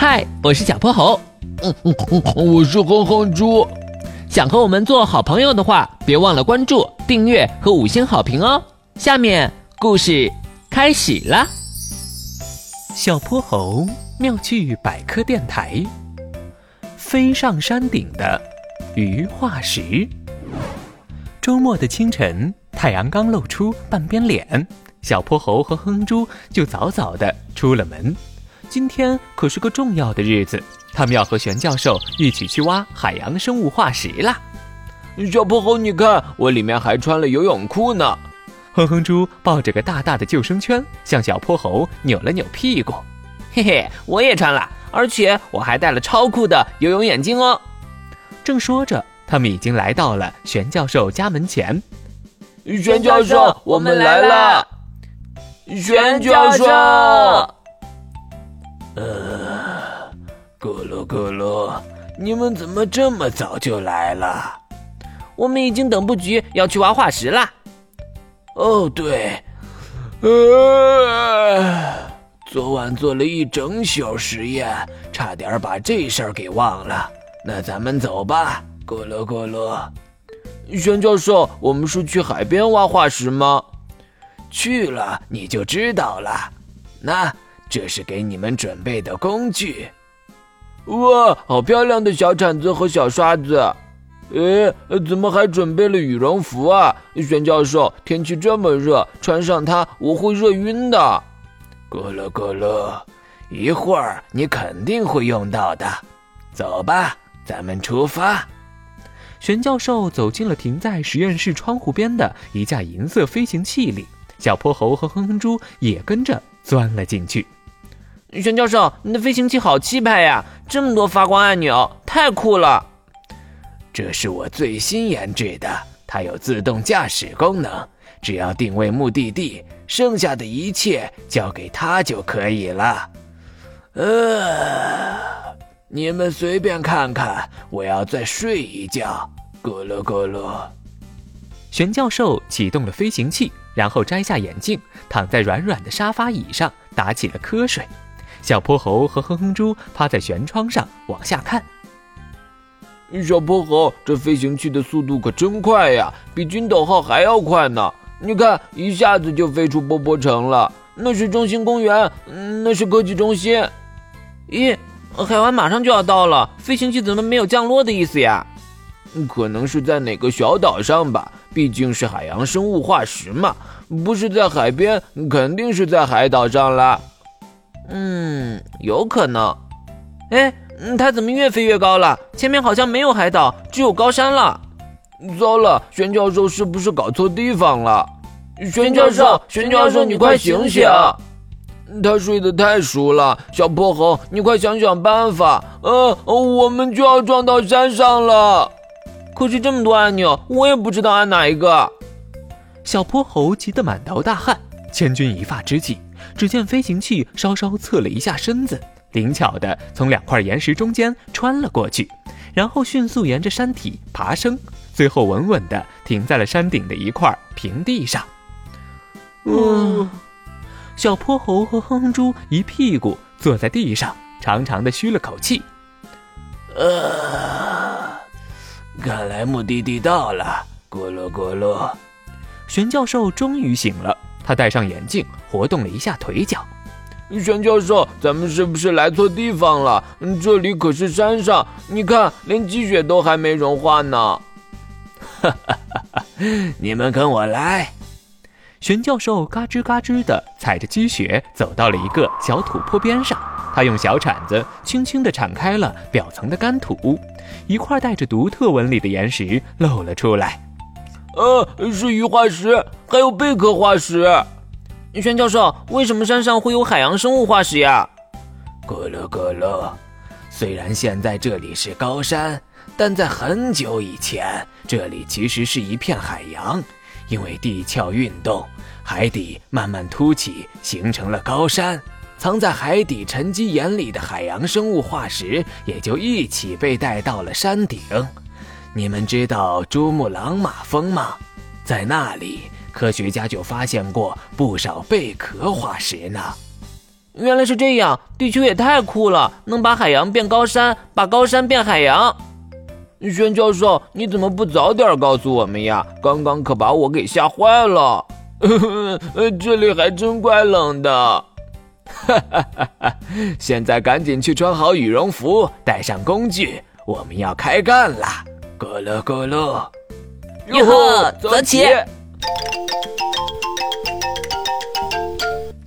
嗨，我是小泼猴。嗯嗯嗯，我是哼哼猪。想和我们做好朋友的话，别忘了关注、订阅和五星好评哦。下面故事开始啦。小泼猴妙趣百科电台，飞上山顶的鱼化石。周末的清晨，太阳刚露出半边脸，小泼猴和哼哼猪就早早的出了门。今天可是个重要的日子，他们要和玄教授一起去挖海洋生物化石啦。小泼猴，你看，我里面还穿了游泳裤呢。哼哼猪抱着个大大的救生圈，向小泼猴扭了扭屁股。嘿嘿，我也穿了，而且我还戴了超酷的游泳眼镜哦。正说着，他们已经来到了玄教授家门前。玄教授，我们来了。玄教授。呃，咕噜咕噜，你们怎么这么早就来了？我们已经等不及要去挖化石啦。哦，对，呃，昨晚做了一整宿实验，差点把这事儿给忘了。那咱们走吧，咕噜咕噜。玄教授，我们是去海边挖化石吗？去了你就知道了。那。这是给你们准备的工具，哇，好漂亮的小铲子和小刷子！哎，怎么还准备了羽绒服啊？玄教授，天气这么热，穿上它我会热晕的。咕噜咕噜，一会儿你肯定会用到的。走吧，咱们出发。玄教授走进了停在实验室窗户边的一架银色飞行器里，小泼猴和哼哼猪也跟着钻了进去。玄教授，你的飞行器好气派呀！这么多发光按钮，太酷了。这是我最新研制的，它有自动驾驶功能，只要定位目的地，剩下的一切交给它就可以了。呃，你们随便看看，我要再睡一觉。咕噜咕噜。玄教授启动了飞行器，然后摘下眼镜，躺在软软的沙发椅上，打起了瞌睡。小泼猴和哼哼猪趴在舷窗上往下看。小泼猴，这飞行器的速度可真快呀，比金斗号还要快呢！你看，一下子就飞出波波城了。那是中心公园，那是科技中心。咦，海湾马上就要到了，飞行器怎么没有降落的意思呀？可能是在哪个小岛上吧，毕竟是海洋生物化石嘛。不是在海边，肯定是在海岛上了。嗯，有可能。哎，它怎么越飞越高了？前面好像没有海岛，只有高山了。糟了，玄教授是不是搞错地方了？玄教授，玄教授，你快醒醒！他睡得太熟了。小泼猴，你快想想办法。呃，我们就要撞到山上了。可是这么多按钮，我也不知道按哪一个。小泼猴急得满头大汗，千钧一发之际。只见飞行器稍稍侧了一下身子，灵巧地从两块岩石中间穿了过去，然后迅速沿着山体爬升，最后稳稳地停在了山顶的一块平地上。嗯，小泼猴和哼哼猪一屁股坐在地上，长长的吁了口气。呃，看来目的地到了。咕噜咕噜，玄教授终于醒了。他戴上眼镜，活动了一下腿脚。玄教授，咱们是不是来错地方了？这里可是山上，你看，连积雪都还没融化呢。哈哈哈哈你们跟我来。玄教授嘎吱嘎吱地踩着积雪，走到了一个小土坡边上。他用小铲子轻轻地铲开了表层的干土，一块带着独特纹理的岩石露了出来。呃，是鱼化石，还有贝壳化石。玄教授，为什么山上会有海洋生物化石呀？咕噜咕噜，虽然现在这里是高山，但在很久以前，这里其实是一片海洋。因为地壳运动，海底慢慢凸起，形成了高山。藏在海底沉积岩里的海洋生物化石，也就一起被带到了山顶。你们知道珠穆朗玛峰吗？在那里，科学家就发现过不少贝壳化石呢。原来是这样，地球也太酷了，能把海洋变高山，把高山变海洋。轩教授，你怎么不早点告诉我们呀？刚刚可把我给吓坏了。这里还真怪冷的。现在赶紧去穿好羽绒服，带上工具，我们要开干了。咕噜咕噜，哟呵，走起！